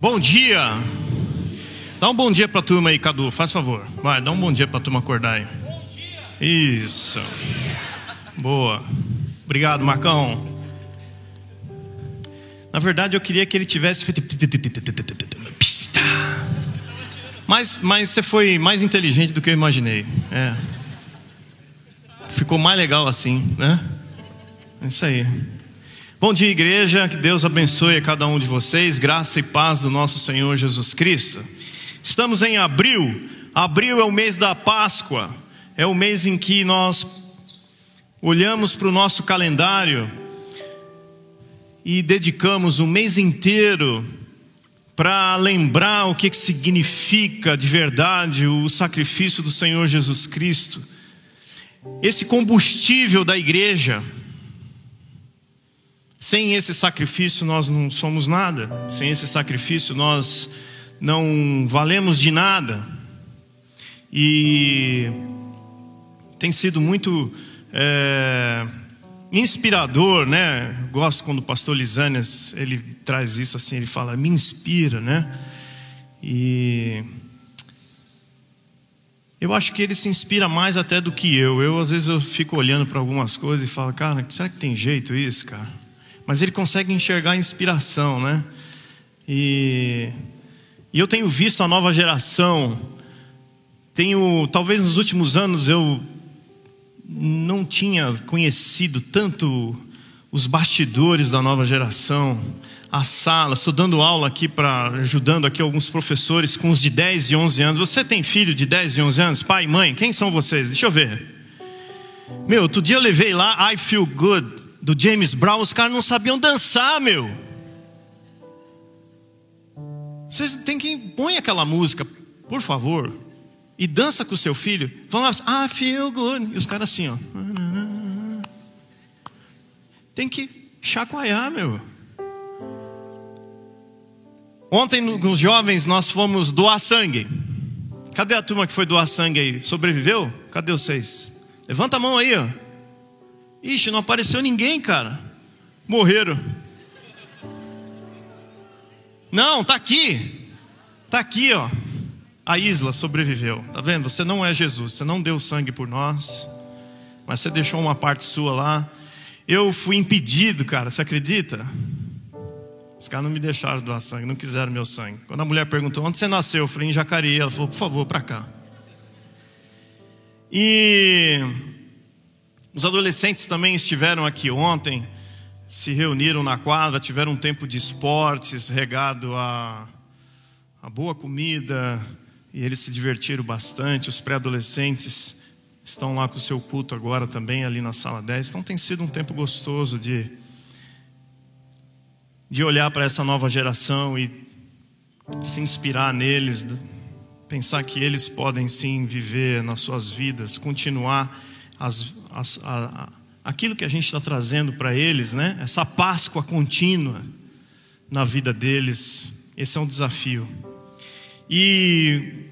Bom dia. Dá um bom dia para a turma aí, Cadu, faz favor. Vai, dá um bom dia para a turma acordar aí. Isso. Boa. Obrigado, Marcão. Na verdade, eu queria que ele tivesse feito. Mas, mas você foi mais inteligente do que eu imaginei. É. Ficou mais legal assim, né? É isso aí. Bom dia, igreja. Que Deus abençoe a cada um de vocês. Graça e paz do nosso Senhor Jesus Cristo. Estamos em abril. Abril é o mês da Páscoa. É o mês em que nós olhamos para o nosso calendário e dedicamos o mês inteiro para lembrar o que significa de verdade o sacrifício do Senhor Jesus Cristo. Esse combustível da igreja. Sem esse sacrifício nós não somos nada. Sem esse sacrifício nós não valemos de nada. E tem sido muito é, inspirador, né? Gosto quando o pastor Lisânias ele traz isso assim, ele fala, me inspira, né? E eu acho que ele se inspira mais até do que eu. Eu às vezes eu fico olhando para algumas coisas e falo, cara, será que tem jeito isso, cara? Mas ele consegue enxergar a inspiração, né? E, e eu tenho visto a nova geração. Tenho, talvez nos últimos anos eu não tinha conhecido tanto os bastidores da nova geração, a sala, estou dando aula aqui para ajudando aqui alguns professores com os de 10 e 11 anos. Você tem filho de 10 e 11 anos? Pai, mãe, quem são vocês? Deixa eu ver. Meu, outro dia eu levei lá I Feel Good do James Brown, os caras não sabiam dançar, meu. Vocês têm que põe aquela música, por favor e dança com o seu filho, lá, ah, feel good. E os caras assim, ó. Tem que chacoalhar, meu. Ontem, com os jovens, nós fomos doar sangue. Cadê a turma que foi doar sangue aí? Sobreviveu? Cadê vocês? Levanta a mão aí, ó. Ixi, não apareceu ninguém, cara. Morreram. Não, tá aqui. Tá aqui, ó a isla sobreviveu. Tá vendo? Você não é Jesus, você não deu sangue por nós, mas você deixou uma parte sua lá. Eu fui impedido, cara, você acredita? Os caras não me deixaram doar sangue, não quiseram meu sangue. Quando a mulher perguntou onde você nasceu, eu falei em Jacareí. Ela falou, por favor, para cá. E os adolescentes também estiveram aqui ontem, se reuniram na quadra, tiveram um tempo de esportes regado a, a boa comida, e eles se divertiram bastante. Os pré-adolescentes estão lá com o seu culto agora também, ali na sala 10. Então tem sido um tempo gostoso de, de olhar para essa nova geração e se inspirar neles, pensar que eles podem sim viver nas suas vidas, continuar as, a, a, aquilo que a gente está trazendo para eles, né? essa Páscoa contínua na vida deles. Esse é um desafio. E,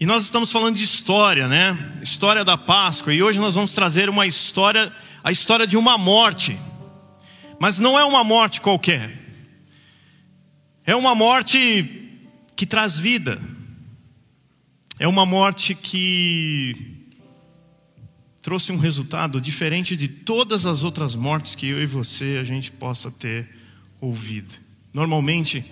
e nós estamos falando de história, né? História da Páscoa. E hoje nós vamos trazer uma história, a história de uma morte. Mas não é uma morte qualquer. É uma morte que traz vida. É uma morte que trouxe um resultado diferente de todas as outras mortes que eu e você a gente possa ter ouvido. Normalmente,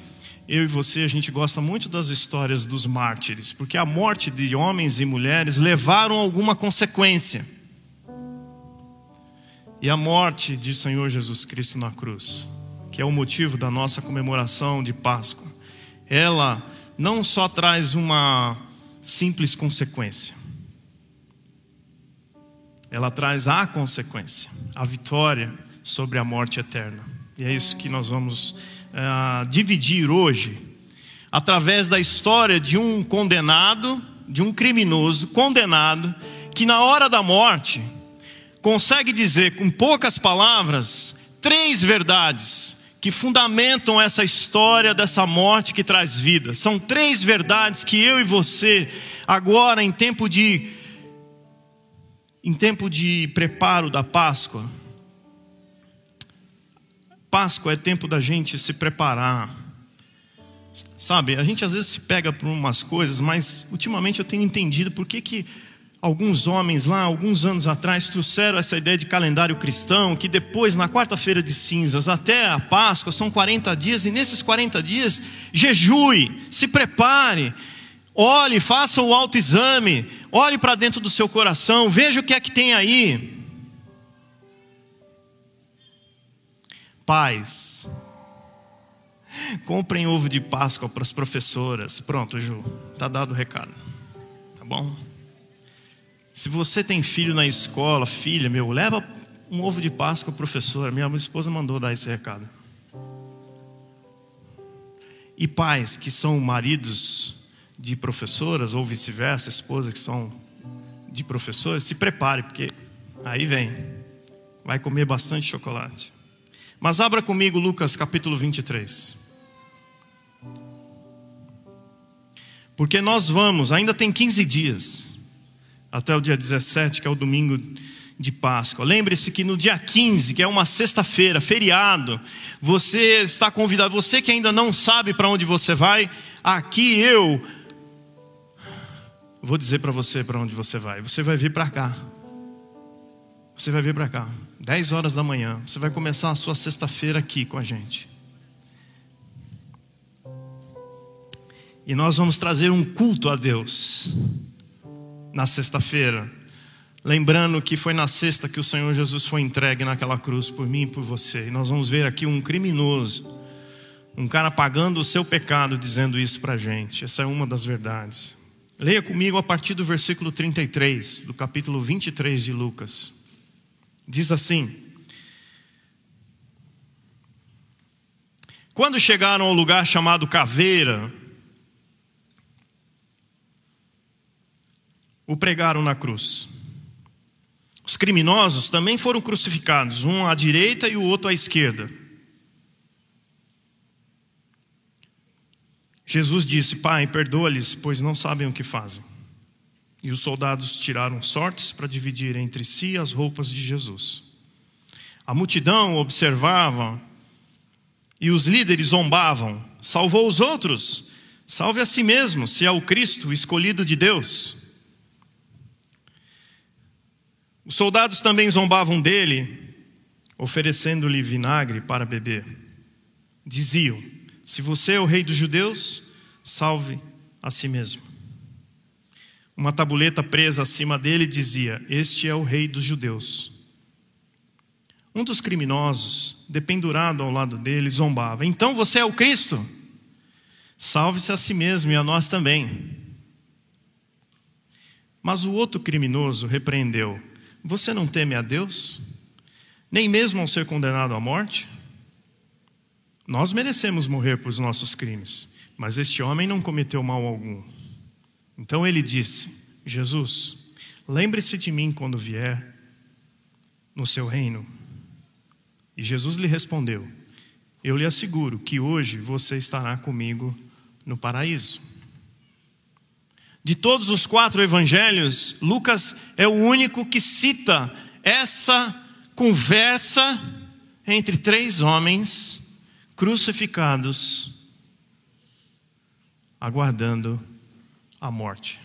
eu e você, a gente gosta muito das histórias dos mártires, porque a morte de homens e mulheres levaram alguma consequência. E a morte de Senhor Jesus Cristo na cruz, que é o motivo da nossa comemoração de Páscoa, ela não só traz uma simples consequência, ela traz a consequência, a vitória sobre a morte eterna. E é isso que nós vamos uh, dividir hoje, através da história de um condenado, de um criminoso condenado, que na hora da morte consegue dizer com poucas palavras três verdades que fundamentam essa história dessa morte que traz vida. São três verdades que eu e você, agora em tempo de em tempo de preparo da Páscoa, Páscoa é tempo da gente se preparar. Sabe, a gente às vezes se pega por umas coisas, mas ultimamente eu tenho entendido por que, que alguns homens lá, alguns anos atrás, trouxeram essa ideia de calendário cristão, que depois, na quarta-feira de cinzas até a Páscoa, são 40 dias, e nesses 40 dias, jejue, se prepare, olhe, faça o autoexame, olhe para dentro do seu coração, veja o que é que tem aí. Pais, Comprem ovo de Páscoa para as professoras. Pronto, Ju, tá dado o recado. Tá bom? Se você tem filho na escola, filha, meu, leva um ovo de Páscoa professora. Minha esposa mandou dar esse recado. E pais que são maridos de professoras, ou vice-versa, esposas que são de professores, se prepare, porque aí vem. Vai comer bastante chocolate. Mas abra comigo Lucas capítulo 23. Porque nós vamos, ainda tem 15 dias, até o dia 17, que é o domingo de Páscoa. Lembre-se que no dia 15, que é uma sexta-feira, feriado, você está convidado, você que ainda não sabe para onde você vai, aqui eu vou dizer para você para onde você vai. Você vai vir para cá. Você vai vir para cá. 10 horas da manhã. Você vai começar a sua sexta-feira aqui com a gente. E nós vamos trazer um culto a Deus na sexta-feira. Lembrando que foi na sexta que o Senhor Jesus foi entregue naquela cruz por mim e por você. E nós vamos ver aqui um criminoso, um cara pagando o seu pecado, dizendo isso para a gente. Essa é uma das verdades. Leia comigo a partir do versículo 33, do capítulo 23 de Lucas. Diz assim: Quando chegaram ao lugar chamado Caveira, o pregaram na cruz. Os criminosos também foram crucificados, um à direita e o outro à esquerda. Jesus disse: Pai, perdoa-lhes, pois não sabem o que fazem. E os soldados tiraram sortes para dividir entre si as roupas de Jesus. A multidão observava e os líderes zombavam: Salvou os outros, salve a si mesmo, se é o Cristo, escolhido de Deus. Os soldados também zombavam dele, oferecendo-lhe vinagre para beber. Diziam: Se você é o rei dos judeus, salve a si mesmo. Uma tabuleta presa acima dele dizia: Este é o rei dos judeus. Um dos criminosos, dependurado ao lado dele, zombava: Então você é o Cristo? Salve-se a si mesmo e a nós também. Mas o outro criminoso repreendeu: você não teme a Deus? Nem mesmo ao ser condenado à morte? Nós merecemos morrer por nossos crimes, mas este homem não cometeu mal algum. Então ele disse: Jesus, lembre-se de mim quando vier no seu reino. E Jesus lhe respondeu: Eu lhe asseguro que hoje você estará comigo no paraíso. De todos os quatro evangelhos, Lucas é o único que cita essa conversa entre três homens crucificados, aguardando a morte.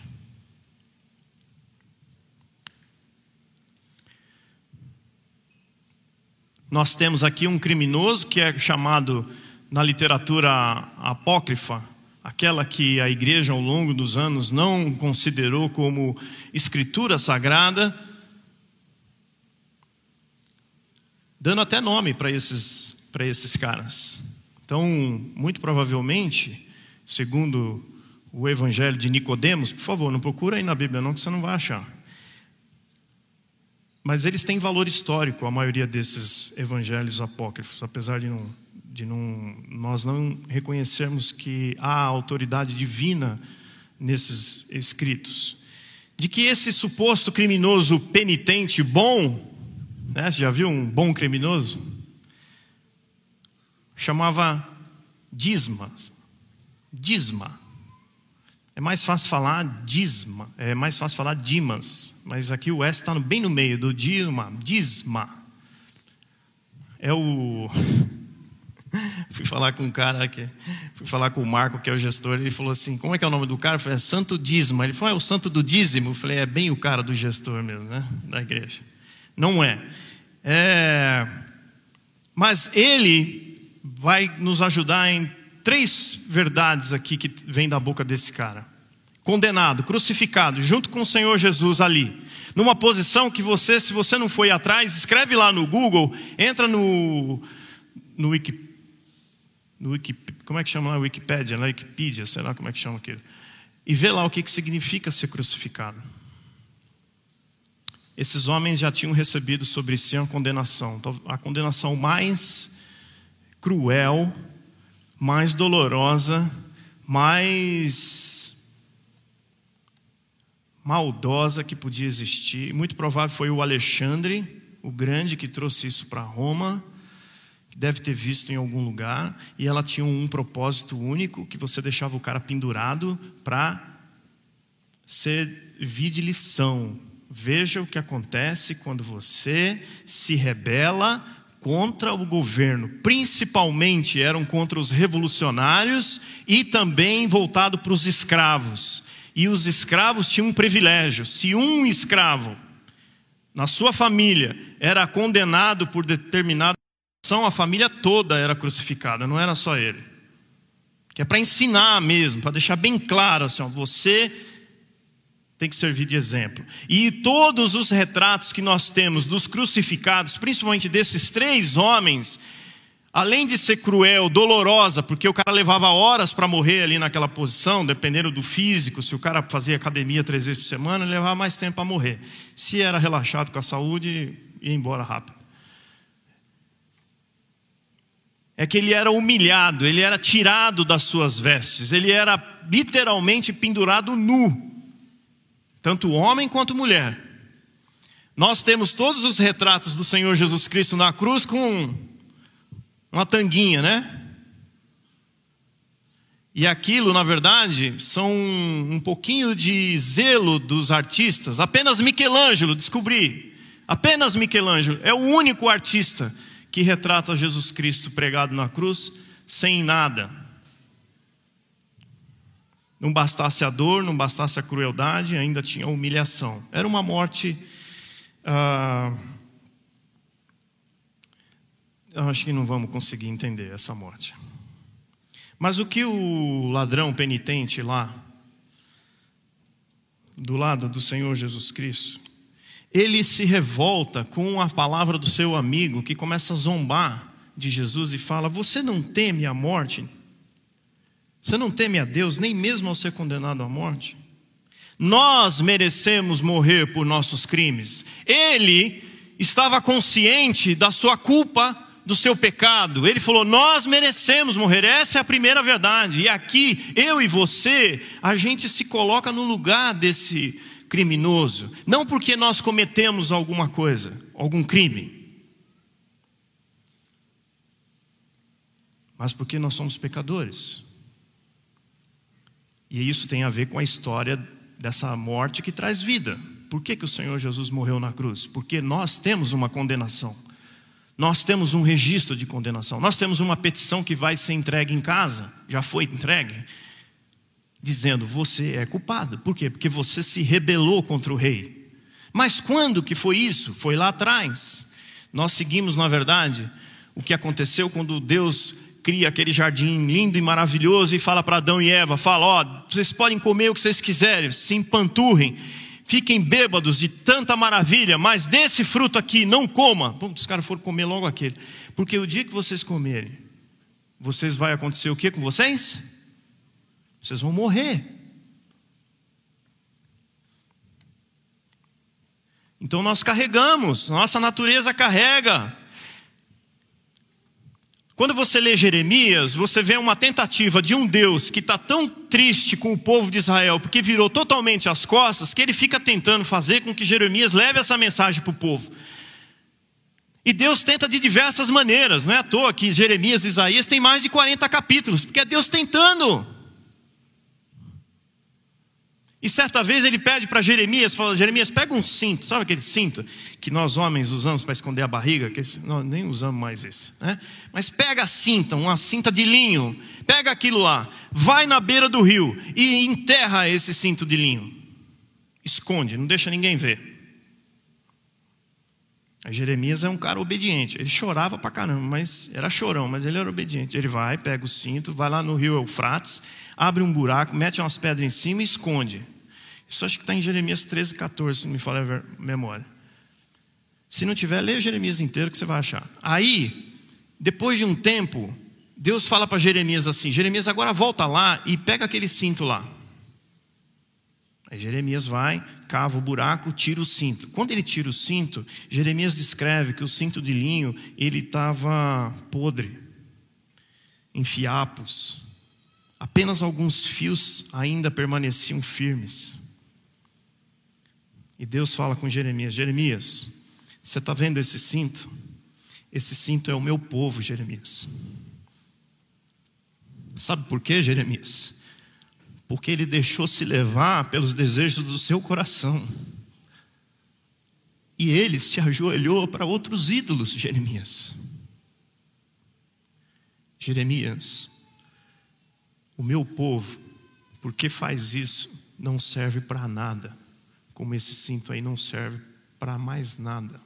Nós temos aqui um criminoso que é chamado na literatura apócrifa aquela que a igreja ao longo dos anos não considerou como escritura sagrada, dando até nome para esses, para esses caras. Então, muito provavelmente, segundo o evangelho de Nicodemos, por favor, não procura aí na Bíblia não que você não vai achar. Mas eles têm valor histórico, a maioria desses evangelhos apócrifos, apesar de não de não, nós não reconhecermos que há autoridade divina nesses escritos. De que esse suposto criminoso penitente bom, né, já viu um bom criminoso? Chamava Disma. Disma. É mais fácil falar Disma, é mais fácil falar Dimas, mas aqui o S está bem no meio do Disma, Disma. É o fui falar com um cara que fui falar com o Marco, que é o gestor, ele falou assim: "Como é que é o nome do cara?" Eu falei: é "Santo Dízimo". Ele falou: "É o Santo do Dízimo". Eu falei: "É bem o cara do gestor mesmo, né, da igreja". Não é. É mas ele vai nos ajudar em três verdades aqui que vem da boca desse cara. Condenado, crucificado, junto com o Senhor Jesus ali. Numa posição que você, se você não foi atrás, escreve lá no Google, entra no, no Wiki, no Wiki, como é que chama lá? Wikipedia, na Wikipedia, sei lá como é que chama aquilo. E vê lá o que, que significa ser crucificado. Esses homens já tinham recebido sobre si uma condenação, a condenação mais cruel mais dolorosa, mais maldosa que podia existir. Muito provável foi o Alexandre, o grande, que trouxe isso para Roma, deve ter visto em algum lugar, e ela tinha um propósito único, que você deixava o cara pendurado para servir de lição. Veja o que acontece quando você se rebela contra o governo, principalmente eram contra os revolucionários e também voltado para os escravos. E os escravos tinham um privilégio: se um escravo na sua família era condenado por determinada ação, a família toda era crucificada, não era só ele. Que é para ensinar mesmo, para deixar bem claro assim, ó, você tem que servir de exemplo. E todos os retratos que nós temos dos crucificados, principalmente desses três homens, além de ser cruel, dolorosa, porque o cara levava horas para morrer ali naquela posição, dependendo do físico, se o cara fazia academia três vezes por semana, ele levava mais tempo para morrer. Se era relaxado com a saúde, ia embora rápido. É que ele era humilhado, ele era tirado das suas vestes, ele era literalmente pendurado nu tanto homem quanto mulher. Nós temos todos os retratos do Senhor Jesus Cristo na cruz com uma tanguinha, né? E aquilo, na verdade, são um pouquinho de zelo dos artistas. Apenas Michelangelo, descobri. Apenas Michelangelo é o único artista que retrata Jesus Cristo pregado na cruz sem nada. Não bastasse a dor, não bastasse a crueldade, ainda tinha a humilhação. Era uma morte. Ah, acho que não vamos conseguir entender essa morte. Mas o que o ladrão penitente lá, do lado do Senhor Jesus Cristo, ele se revolta com a palavra do seu amigo que começa a zombar de Jesus e fala: Você não teme a morte? Você não teme a Deus, nem mesmo ao ser condenado à morte? Nós merecemos morrer por nossos crimes. Ele estava consciente da sua culpa, do seu pecado. Ele falou: Nós merecemos morrer. Essa é a primeira verdade. E aqui, eu e você, a gente se coloca no lugar desse criminoso. Não porque nós cometemos alguma coisa, algum crime, mas porque nós somos pecadores. E isso tem a ver com a história dessa morte que traz vida. Por que, que o Senhor Jesus morreu na cruz? Porque nós temos uma condenação. Nós temos um registro de condenação. Nós temos uma petição que vai ser entregue em casa, já foi entregue, dizendo: você é culpado. Por quê? Porque você se rebelou contra o rei. Mas quando que foi isso? Foi lá atrás. Nós seguimos, na verdade, o que aconteceu quando Deus cria aquele jardim lindo e maravilhoso e fala para Adão e Eva: fala, ó, vocês podem comer o que vocês quiserem, se empanturrem, fiquem bêbados de tanta maravilha, mas desse fruto aqui não coma. Bom, os caras foram comer logo aquele, porque o dia que vocês comerem, vocês vai acontecer o que com vocês? Vocês vão morrer. Então nós carregamos, nossa natureza carrega quando você lê Jeremias, você vê uma tentativa de um Deus que está tão triste com o povo de Israel, porque virou totalmente as costas, que ele fica tentando fazer com que Jeremias leve essa mensagem para o povo. E Deus tenta de diversas maneiras, não é à toa que Jeremias e Isaías têm mais de 40 capítulos, porque é Deus tentando. E certa vez ele pede para Jeremias, fala, Jeremias, pega um cinto, sabe aquele cinto que nós homens usamos para esconder a barriga? Que esse, nós nem usamos mais esse, né? Mas pega a cinta, uma cinta de linho, pega aquilo lá, vai na beira do rio e enterra esse cinto de linho. Esconde, não deixa ninguém ver. Jeremias é um cara obediente. Ele chorava pra caramba, mas era chorão, mas ele era obediente. Ele vai, pega o cinto, vai lá no rio Eufrates, abre um buraco, mete umas pedras em cima e esconde. Isso acho que está em Jeremias 13, 14, se me falha a memória. Se não tiver, leia Jeremias inteiro que você vai achar. Aí, depois de um tempo, Deus fala para Jeremias assim: Jeremias, agora volta lá e pega aquele cinto lá. Aí Jeremias vai, cava o buraco, tira o cinto. Quando ele tira o cinto, Jeremias descreve que o cinto de linho ele estava podre, em fiapos. Apenas alguns fios ainda permaneciam firmes. E Deus fala com Jeremias: Jeremias, você está vendo esse cinto? Esse cinto é o meu povo, Jeremias. Sabe por quê, Jeremias? porque ele deixou se levar pelos desejos do seu coração. E ele se ajoelhou para outros ídolos, Jeremias. Jeremias, o meu povo, porque faz isso, não serve para nada, como esse cinto aí não serve para mais nada.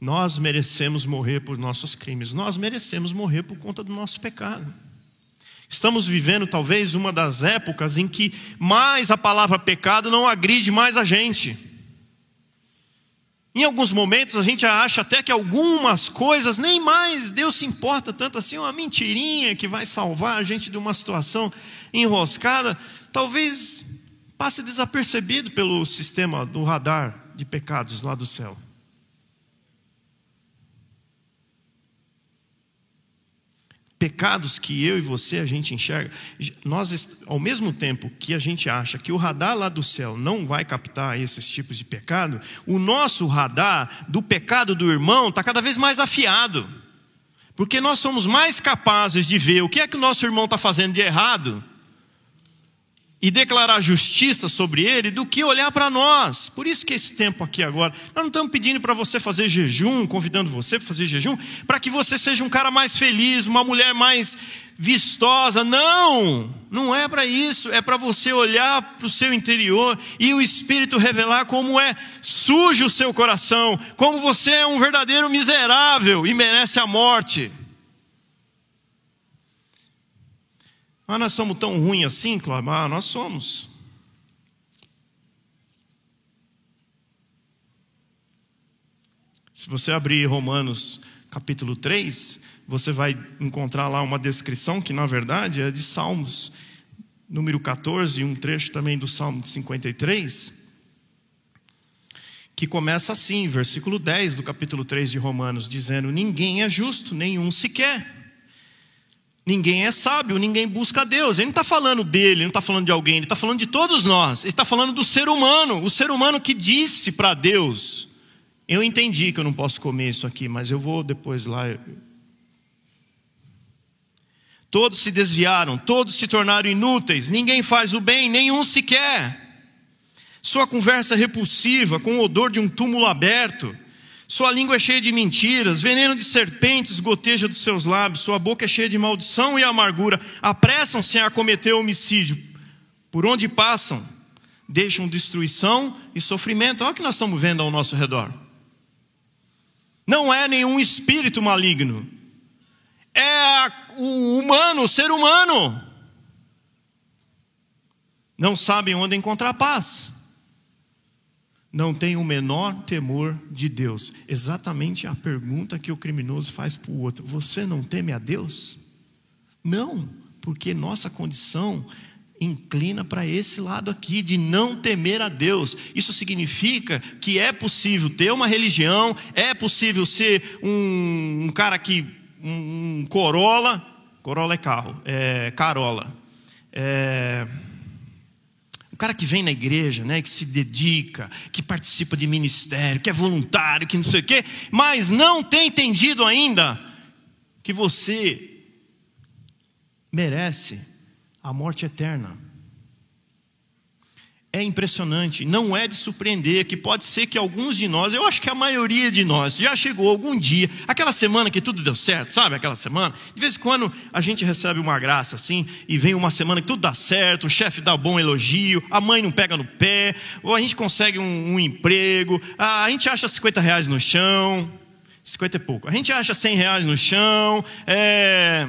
Nós merecemos morrer por nossos crimes, nós merecemos morrer por conta do nosso pecado. Estamos vivendo talvez uma das épocas em que mais a palavra pecado não agride mais a gente. Em alguns momentos a gente acha até que algumas coisas nem mais Deus se importa tanto assim, uma mentirinha que vai salvar a gente de uma situação enroscada, talvez passe desapercebido pelo sistema do radar de pecados lá do céu. Pecados que eu e você a gente enxerga, nós ao mesmo tempo que a gente acha que o radar lá do céu não vai captar esses tipos de pecado, o nosso radar do pecado do irmão está cada vez mais afiado, porque nós somos mais capazes de ver o que é que o nosso irmão está fazendo de errado e declarar justiça sobre ele do que olhar para nós. Por isso que esse tempo aqui agora, nós não estamos pedindo para você fazer jejum, convidando você para fazer jejum, para que você seja um cara mais feliz, uma mulher mais vistosa. Não, não é para isso, é para você olhar para o seu interior e o Espírito revelar como é sujo o seu coração, como você é um verdadeiro miserável e merece a morte. Ah, nós somos tão ruins assim, Cláudio? Ah, nós somos. Se você abrir Romanos capítulo 3, você vai encontrar lá uma descrição que, na verdade, é de Salmos, número 14, e um trecho também do Salmo de 53, que começa assim, versículo 10 do capítulo 3 de Romanos, dizendo: Ninguém é justo, nenhum sequer. Ninguém é sábio, ninguém busca Deus. Ele não está falando dele, ele não está falando de alguém, ele está falando de todos nós. Ele está falando do ser humano, o ser humano que disse para Deus: Eu entendi que eu não posso comer isso aqui, mas eu vou depois lá. Todos se desviaram, todos se tornaram inúteis, ninguém faz o bem, nenhum sequer. Sua conversa repulsiva, com o odor de um túmulo aberto. Sua língua é cheia de mentiras, veneno de serpentes goteja dos seus lábios, sua boca é cheia de maldição e amargura. Apressam-se a cometer homicídio. Por onde passam, deixam destruição e sofrimento. Olha o que nós estamos vendo ao nosso redor. Não é nenhum espírito maligno, é o humano, o ser humano. Não sabem onde encontrar paz não tem o menor temor de Deus. Exatamente a pergunta que o criminoso faz para o outro: Você não teme a Deus? Não, porque nossa condição inclina para esse lado aqui, de não temer a Deus. Isso significa que é possível ter uma religião, é possível ser um, um cara que. Um, um Corolla. Corolla é carro, é Carola. É cara que vem na igreja, né, que se dedica, que participa de ministério, que é voluntário, que não sei o quê, mas não tem entendido ainda que você merece a morte eterna. É impressionante, não é de surpreender que pode ser que alguns de nós, eu acho que a maioria de nós, já chegou algum dia, aquela semana que tudo deu certo, sabe? Aquela semana, de vez em quando a gente recebe uma graça assim, e vem uma semana que tudo dá certo, o chefe dá bom elogio, a mãe não pega no pé, ou a gente consegue um, um emprego, a gente acha 50 reais no chão, 50 é pouco, a gente acha 100 reais no chão, é...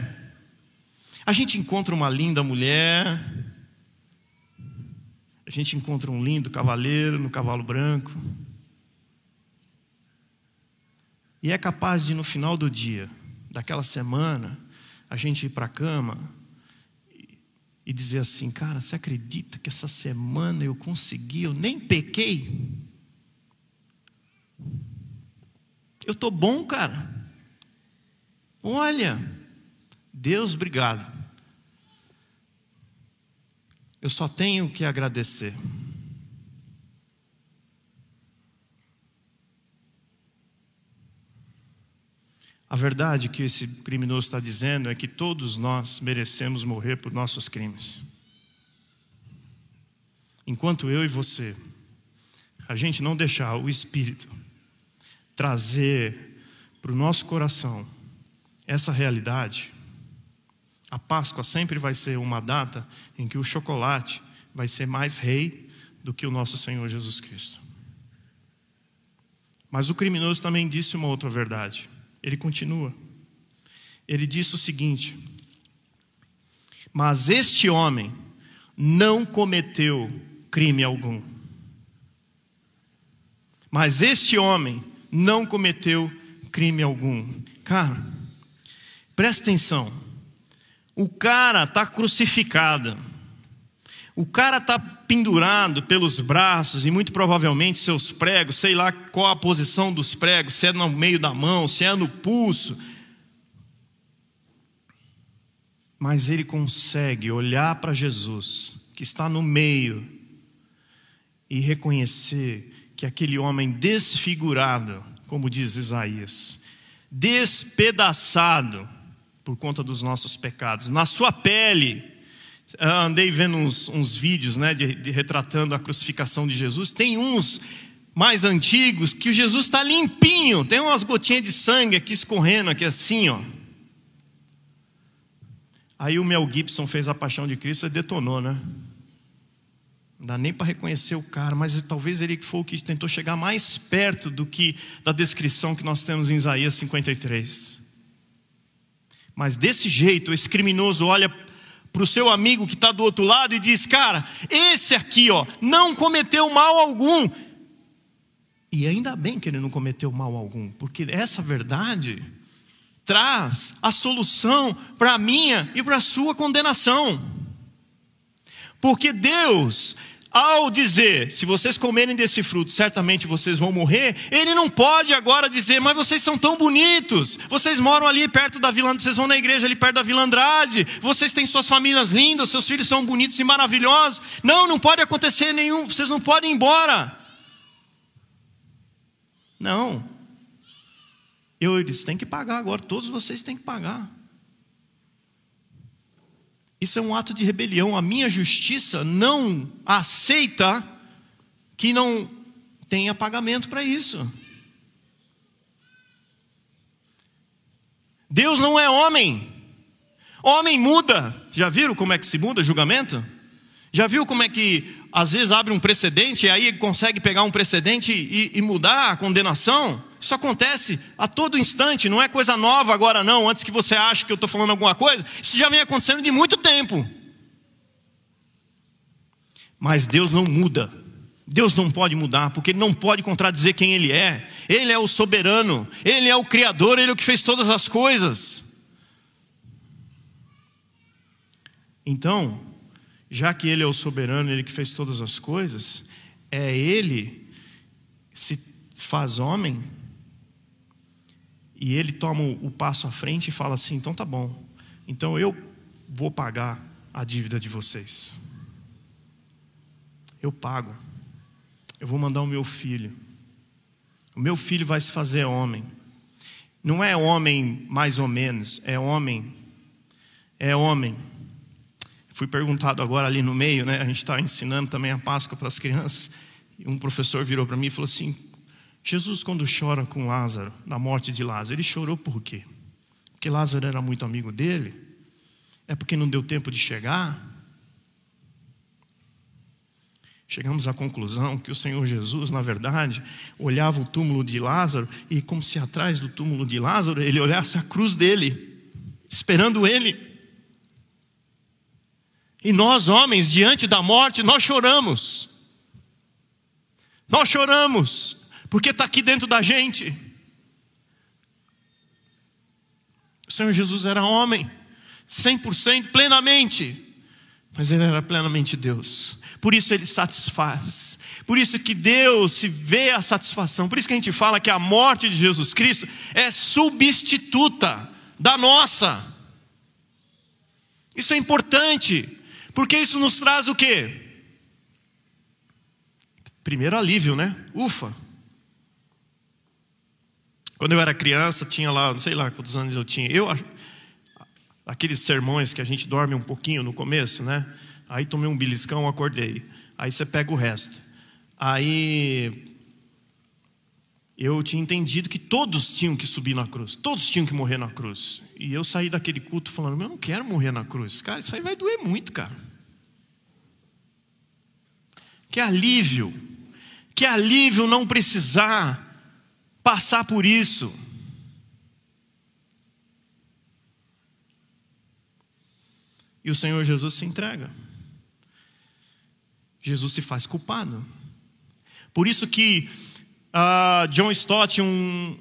a gente encontra uma linda mulher, a gente encontra um lindo cavaleiro no cavalo branco. E é capaz de, no final do dia, daquela semana, a gente ir para a cama e dizer assim: Cara, você acredita que essa semana eu consegui, eu nem pequei? Eu estou bom, cara. Olha, Deus, obrigado. Eu só tenho que agradecer. A verdade que esse criminoso está dizendo é que todos nós merecemos morrer por nossos crimes. Enquanto eu e você, a gente não deixar o Espírito trazer para o nosso coração essa realidade, a Páscoa sempre vai ser uma data em que o chocolate vai ser mais rei do que o nosso Senhor Jesus Cristo. Mas o criminoso também disse uma outra verdade. Ele continua. Ele disse o seguinte: Mas este homem não cometeu crime algum. Mas este homem não cometeu crime algum. Cara, presta atenção. O cara está crucificado. O cara está pendurado pelos braços e muito provavelmente seus pregos, sei lá qual a posição dos pregos, se é no meio da mão, se é no pulso. Mas ele consegue olhar para Jesus, que está no meio, e reconhecer que aquele homem desfigurado, como diz Isaías, despedaçado, por conta dos nossos pecados. Na sua pele, andei vendo uns, uns vídeos né, de, de, retratando a crucificação de Jesus. Tem uns mais antigos que o Jesus está limpinho, tem umas gotinhas de sangue aqui escorrendo, aqui assim, ó. Aí o Mel Gibson fez a paixão de Cristo e detonou, né? Não dá nem para reconhecer o cara, mas talvez ele foi o que tentou chegar mais perto do que da descrição que nós temos em Isaías 53. Mas desse jeito, esse criminoso olha para o seu amigo que está do outro lado e diz: Cara, esse aqui, ó, não cometeu mal algum. E ainda bem que ele não cometeu mal algum, porque essa verdade traz a solução para a minha e para a sua condenação. Porque Deus ao dizer, se vocês comerem desse fruto, certamente vocês vão morrer, ele não pode agora dizer, mas vocês são tão bonitos, vocês moram ali perto da Vila, vocês vão na igreja ali perto da Vila Andrade, vocês têm suas famílias lindas, seus filhos são bonitos e maravilhosos. Não, não pode acontecer nenhum, vocês não podem ir embora. Não. Eu disse, tem que pagar agora, todos vocês têm que pagar. Isso é um ato de rebelião. A minha justiça não aceita que não tenha pagamento para isso. Deus não é homem. Homem muda. Já viram como é que se muda julgamento? Já viu como é que às vezes abre um precedente e aí consegue pegar um precedente e, e mudar a condenação? Isso acontece a todo instante, não é coisa nova agora, não. Antes que você ache que eu estou falando alguma coisa, isso já vem acontecendo de muito tempo. Mas Deus não muda. Deus não pode mudar, porque Ele não pode contradizer quem Ele é. Ele é o soberano, Ele é o Criador, Ele é o que fez todas as coisas. Então, já que Ele é o soberano, Ele que fez todas as coisas, é Ele se faz homem e ele toma o passo à frente e fala assim: então tá bom, então eu vou pagar a dívida de vocês. Eu pago. Eu vou mandar o meu filho. O meu filho vai se fazer homem. Não é homem mais ou menos, é homem. É homem. Fui perguntado agora ali no meio, né? A gente está ensinando também a Páscoa para as crianças. E um professor virou para mim e falou assim: Jesus, quando chora com Lázaro, na morte de Lázaro, ele chorou por quê? Porque Lázaro era muito amigo dele? É porque não deu tempo de chegar? Chegamos à conclusão que o Senhor Jesus, na verdade, olhava o túmulo de Lázaro e, como se atrás do túmulo de Lázaro, ele olhasse a cruz dele, esperando ele. E nós, homens, diante da morte, nós choramos. Nós choramos, porque está aqui dentro da gente. O Senhor Jesus era homem, 100%, plenamente, mas ele era plenamente Deus. Por isso ele satisfaz. Por isso que Deus se vê a satisfação. Por isso que a gente fala que a morte de Jesus Cristo é substituta da nossa. Isso é importante, porque isso nos traz o quê? Primeiro alívio, né? Ufa, quando eu era criança, tinha lá, não sei lá quantos anos eu tinha. Eu, aqueles sermões que a gente dorme um pouquinho no começo, né? Aí tomei um beliscão, acordei. Aí você pega o resto. Aí eu tinha entendido que todos tinham que subir na cruz, todos tinham que morrer na cruz. E eu saí daquele culto falando: eu não quero morrer na cruz. Cara, isso aí vai doer muito, cara. Que alívio, que alívio não precisar passar por isso. E o Senhor Jesus se entrega. Jesus se faz culpado. Por isso que uh, John Stott, um,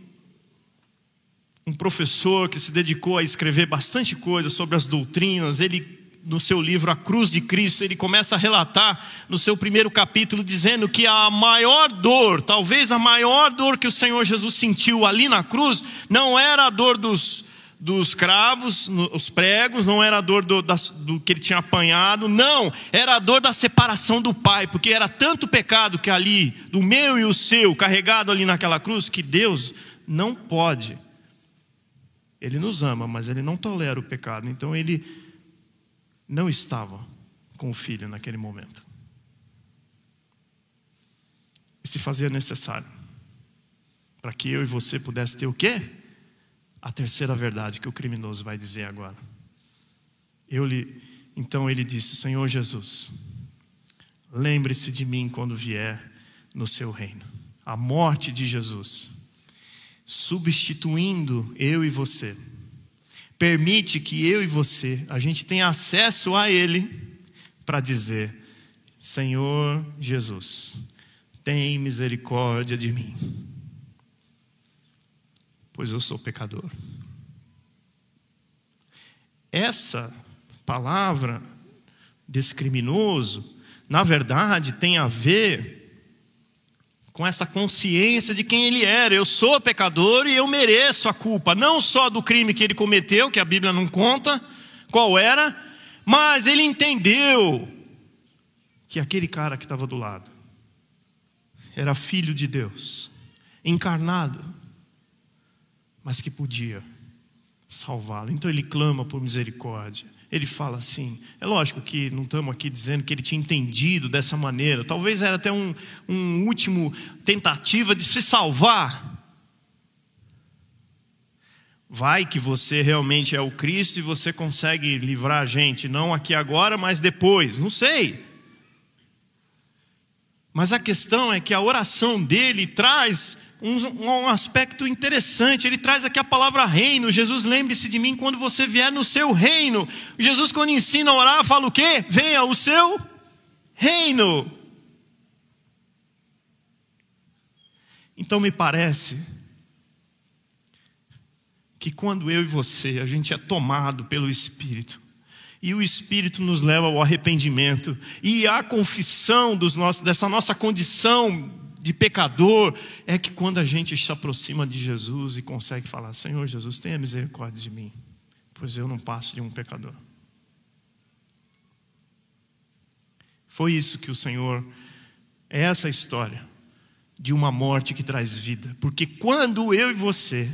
um professor que se dedicou a escrever bastante coisa sobre as doutrinas, ele no seu livro A Cruz de Cristo, ele começa a relatar no seu primeiro capítulo, dizendo que a maior dor, talvez a maior dor que o Senhor Jesus sentiu ali na cruz, não era a dor dos, dos cravos, os pregos, não era a dor do, do, que ele tinha apanhado, não, era a dor da separação do Pai, porque era tanto pecado que ali, do meu e o seu, carregado ali naquela cruz, que Deus não pode. Ele nos ama, mas ele não tolera o pecado, então ele não estava com o filho naquele momento. E se fazia necessário para que eu e você pudesse ter o quê? A terceira verdade que o criminoso vai dizer agora. Eu lhe, então ele disse: Senhor Jesus, lembre-se de mim quando vier no seu reino. A morte de Jesus, substituindo eu e você permite que eu e você, a gente tenha acesso a Ele para dizer: Senhor Jesus, tem misericórdia de mim, pois eu sou pecador. Essa palavra desse criminoso, na verdade, tem a ver com essa consciência de quem ele era. Eu sou pecador e eu mereço a culpa, não só do crime que ele cometeu, que a Bíblia não conta qual era, mas ele entendeu que aquele cara que estava do lado era filho de Deus, encarnado, mas que podia salvá-lo. Então ele clama por misericórdia ele fala assim. É lógico que não estamos aqui dizendo que ele tinha entendido dessa maneira. Talvez era até um, um último tentativa de se salvar. Vai que você realmente é o Cristo e você consegue livrar a gente, não aqui agora, mas depois, não sei. Mas a questão é que a oração dele traz um, um, aspecto interessante. Ele traz aqui a palavra reino. Jesus, lembre-se de mim quando você vier no seu reino. Jesus, quando ensina a orar, fala o quê? Venha o seu reino. Então me parece que quando eu e você, a gente é tomado pelo Espírito, e o Espírito nos leva ao arrependimento e à confissão dos nossos, dessa nossa condição de pecador, é que quando a gente se aproxima de Jesus e consegue falar: Senhor Jesus, tenha misericórdia de mim, pois eu não passo de um pecador. Foi isso que o Senhor, é essa história de uma morte que traz vida, porque quando eu e você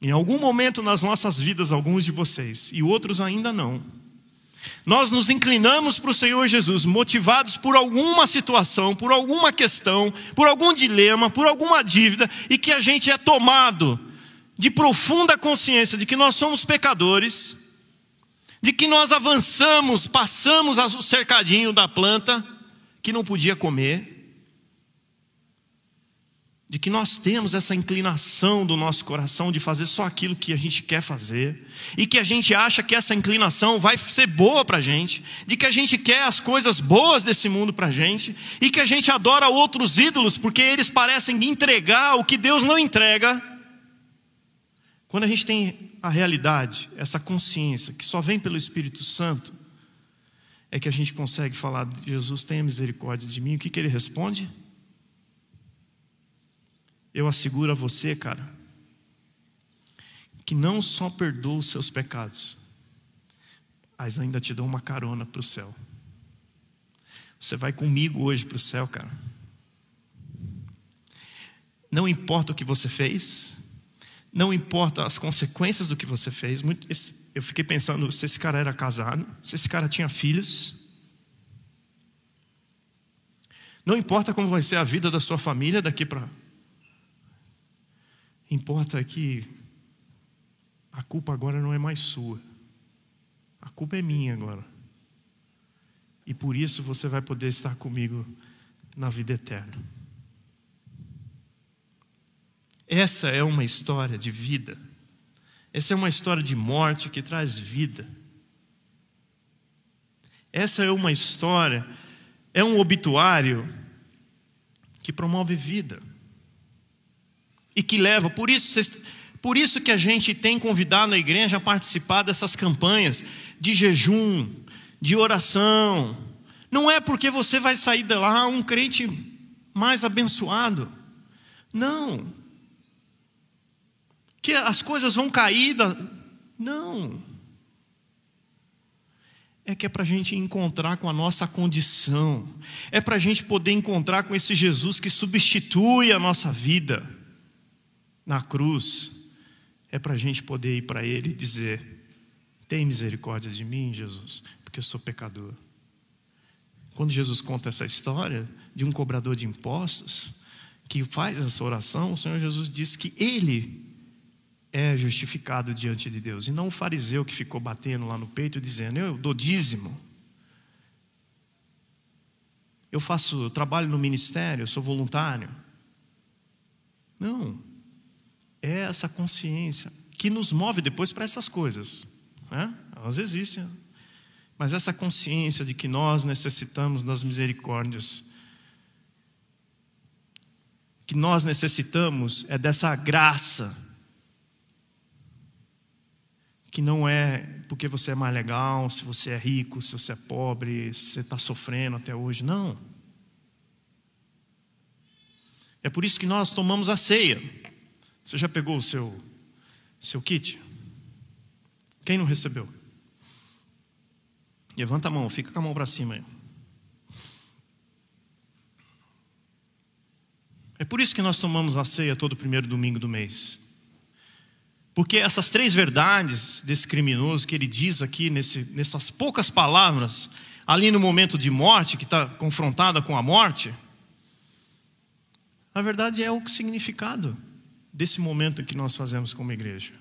Em algum momento nas nossas vidas, alguns de vocês, e outros ainda não, nós nos inclinamos para o Senhor Jesus, motivados por alguma situação, por alguma questão, por algum dilema, por alguma dívida, e que a gente é tomado de profunda consciência de que nós somos pecadores, de que nós avançamos, passamos o cercadinho da planta que não podia comer, de que nós temos essa inclinação do nosso coração de fazer só aquilo que a gente quer fazer, e que a gente acha que essa inclinação vai ser boa para a gente, de que a gente quer as coisas boas desse mundo para a gente, e que a gente adora outros ídolos porque eles parecem entregar o que Deus não entrega. Quando a gente tem a realidade, essa consciência que só vem pelo Espírito Santo, é que a gente consegue falar: Jesus, tenha misericórdia de mim. O que, que ele responde? Eu asseguro a você, cara, que não só perdoa os seus pecados, mas ainda te dou uma carona para o céu. Você vai comigo hoje para o céu, cara. Não importa o que você fez, não importa as consequências do que você fez. Eu fiquei pensando se esse cara era casado, se esse cara tinha filhos. Não importa como vai ser a vida da sua família daqui para Importa que a culpa agora não é mais sua. A culpa é minha agora. E por isso você vai poder estar comigo na vida eterna. Essa é uma história de vida. Essa é uma história de morte que traz vida. Essa é uma história, é um obituário que promove vida e que leva. Por isso, por isso que a gente tem convidado a igreja a participar dessas campanhas de jejum, de oração. Não é porque você vai sair de lá um crente mais abençoado. Não. Que as coisas vão cair da. Não. É que é para a gente encontrar com a nossa condição, é para a gente poder encontrar com esse Jesus que substitui a nossa vida na cruz, é para a gente poder ir para Ele e dizer: Tem misericórdia de mim, Jesus, porque eu sou pecador. Quando Jesus conta essa história de um cobrador de impostos que faz essa oração, o Senhor Jesus diz que ele é justificado diante de Deus, e não o fariseu que ficou batendo lá no peito dizendo: Eu dou dízimo. Eu faço, eu trabalho no ministério, eu sou voluntário. Não é essa consciência que nos move depois para essas coisas. Né? Elas existem, mas essa consciência de que nós necessitamos das misericórdias, que nós necessitamos é dessa graça, que não é porque você é mais legal, se você é rico, se você é pobre, se você está sofrendo até hoje, não. É por isso que nós tomamos a ceia. Você já pegou o seu, seu kit? Quem não recebeu? Levanta a mão, fica com a mão para cima aí. É por isso que nós tomamos a ceia todo primeiro domingo do mês. Porque essas três verdades desse criminoso que ele diz aqui, nesse, nessas poucas palavras, ali no momento de morte, que está confrontada com a morte, a verdade é o significado desse momento que nós fazemos como igreja.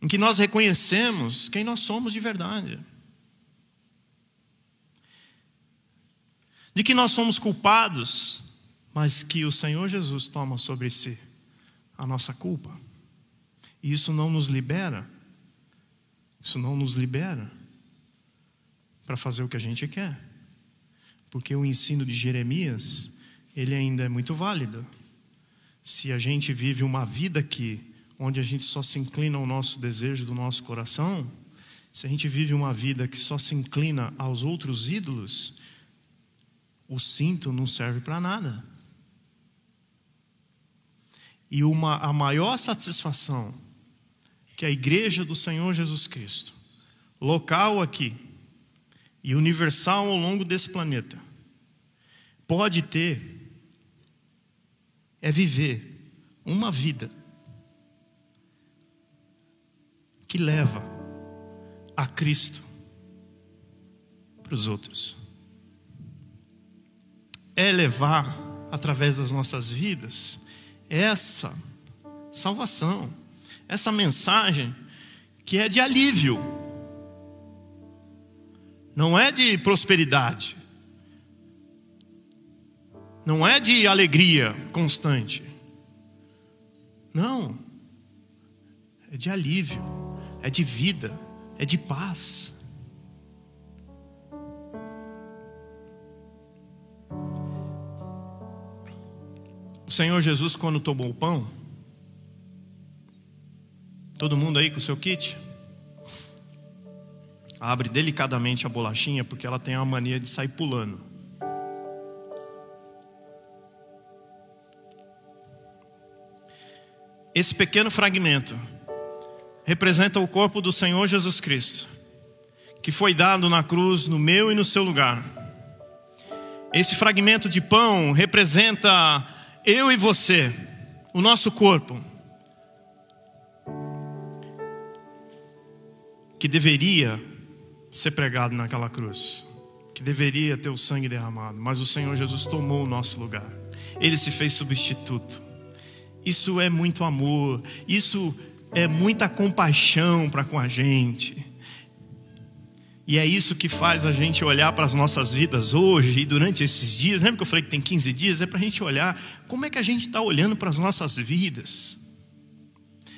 Em que nós reconhecemos quem nós somos de verdade. De que nós somos culpados, mas que o Senhor Jesus toma sobre si a nossa culpa. E isso não nos libera. Isso não nos libera para fazer o que a gente quer. Porque o ensino de Jeremias ele ainda é muito válido. Se a gente vive uma vida aqui, onde a gente só se inclina ao nosso desejo do nosso coração, se a gente vive uma vida que só se inclina aos outros ídolos, o cinto não serve para nada. E uma, a maior satisfação que a igreja do Senhor Jesus Cristo, local aqui e universal ao longo desse planeta, pode ter é viver uma vida que leva a Cristo para os outros. É levar através das nossas vidas essa salvação, essa mensagem que é de alívio, não é de prosperidade, não é de alegria constante, não, é de alívio, é de vida, é de paz. O Senhor Jesus, quando tomou o pão, Todo mundo aí com o seu kit? Abre delicadamente a bolachinha, porque ela tem a mania de sair pulando. Esse pequeno fragmento representa o corpo do Senhor Jesus Cristo, que foi dado na cruz no meu e no seu lugar. Esse fragmento de pão representa eu e você, o nosso corpo que deveria ser pregado naquela cruz, que deveria ter o sangue derramado, mas o Senhor Jesus tomou o nosso lugar, ele se fez substituto. Isso é muito amor, isso é muita compaixão para com a gente. E é isso que faz a gente olhar para as nossas vidas hoje e durante esses dias. Lembra que eu falei que tem 15 dias? É para a gente olhar como é que a gente está olhando para as nossas vidas.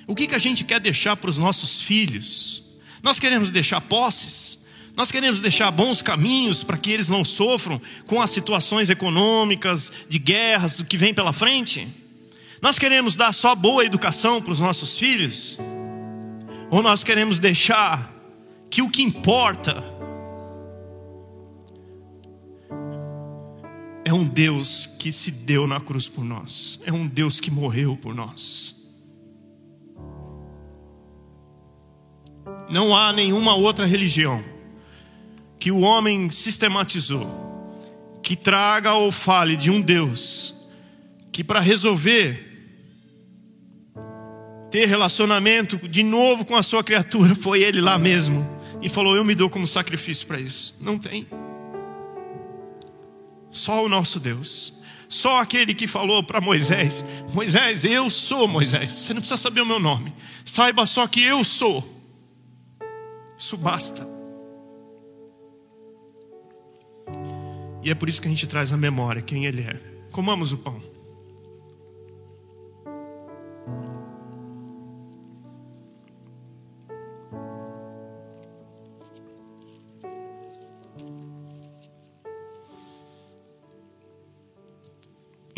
O que, que a gente quer deixar para os nossos filhos? Nós queremos deixar posses, nós queremos deixar bons caminhos para que eles não sofram com as situações econômicas, de guerras, do que vem pela frente. Nós queremos dar só boa educação para os nossos filhos? Ou nós queremos deixar que o que importa é um Deus que se deu na cruz por nós, é um Deus que morreu por nós. Não há nenhuma outra religião que o homem sistematizou que traga ou fale de um Deus que para resolver ter relacionamento de novo com a sua criatura foi ele lá mesmo e falou: Eu me dou como sacrifício para isso. Não tem. Só o nosso Deus. Só aquele que falou para Moisés: Moisés, eu sou Moisés. Você não precisa saber o meu nome. Saiba só que eu sou. Isso basta. E é por isso que a gente traz a memória quem Ele é. Comamos o pão.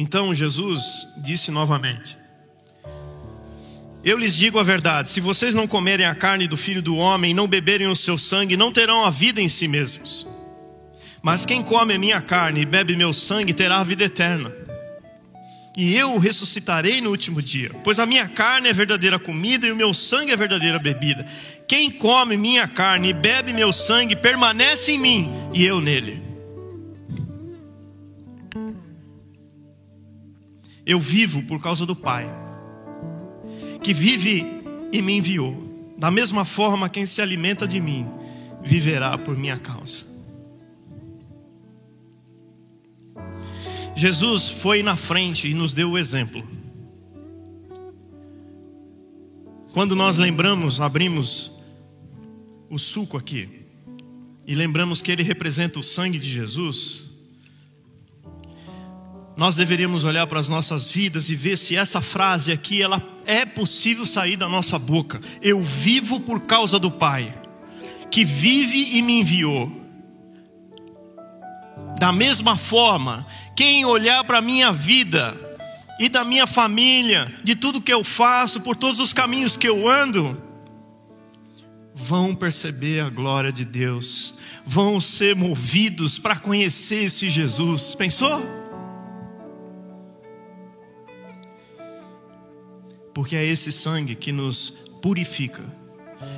Então Jesus disse novamente: eu lhes digo a verdade: se vocês não comerem a carne do filho do homem e não beberem o seu sangue, não terão a vida em si mesmos. Mas quem come a minha carne e bebe meu sangue terá a vida eterna. E eu o ressuscitarei no último dia, pois a minha carne é verdadeira comida e o meu sangue é verdadeira bebida. Quem come minha carne e bebe meu sangue permanece em mim e eu nele. Eu vivo por causa do Pai que vive e me enviou. Da mesma forma, quem se alimenta de mim viverá por minha causa. Jesus foi na frente e nos deu o exemplo. Quando nós lembramos, abrimos o suco aqui e lembramos que ele representa o sangue de Jesus, nós deveríamos olhar para as nossas vidas e ver se essa frase aqui ela é possível sair da nossa boca. Eu vivo por causa do Pai, que vive e me enviou. Da mesma forma, quem olhar para a minha vida e da minha família, de tudo que eu faço, por todos os caminhos que eu ando, vão perceber a glória de Deus, vão ser movidos para conhecer esse Jesus. Pensou? porque é esse sangue que nos purifica,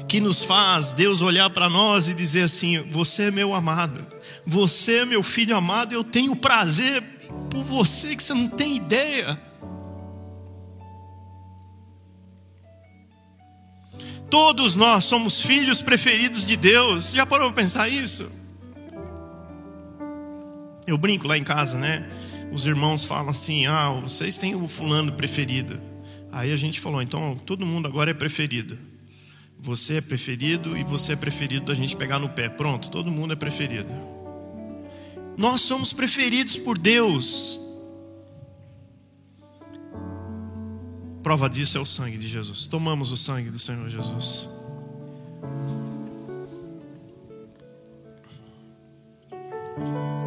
que nos faz Deus olhar para nós e dizer assim: Você é meu amado, você é meu filho amado, eu tenho prazer por você que você não tem ideia. Todos nós somos filhos preferidos de Deus. Já parou para pensar isso? Eu brinco lá em casa, né? Os irmãos falam assim: ah, vocês têm o fulano preferido. Aí a gente falou: então todo mundo agora é preferido. Você é preferido e você é preferido da gente pegar no pé. Pronto, todo mundo é preferido. Nós somos preferidos por Deus. Prova disso é o sangue de Jesus. Tomamos o sangue do Senhor Jesus.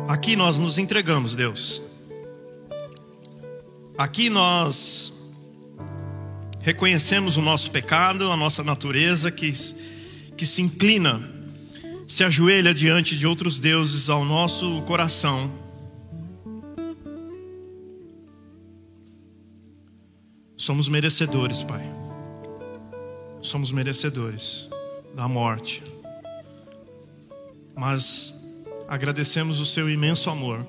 Aqui nós nos entregamos, Deus. Aqui nós reconhecemos o nosso pecado, a nossa natureza que, que se inclina, se ajoelha diante de outros deuses ao nosso coração Somos merecedores, Pai. Somos merecedores da morte. Mas agradecemos o seu imenso amor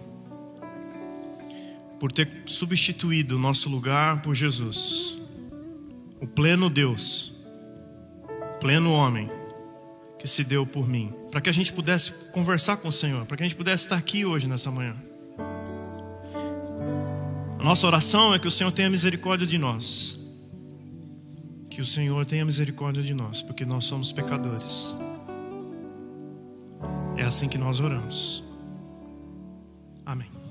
por ter substituído o nosso lugar por Jesus, o pleno Deus, pleno homem que se deu por mim, para que a gente pudesse conversar com o Senhor, para que a gente pudesse estar aqui hoje nessa manhã. Nossa oração é que o Senhor tenha misericórdia de nós. Que o Senhor tenha misericórdia de nós, porque nós somos pecadores. É assim que nós oramos. Amém.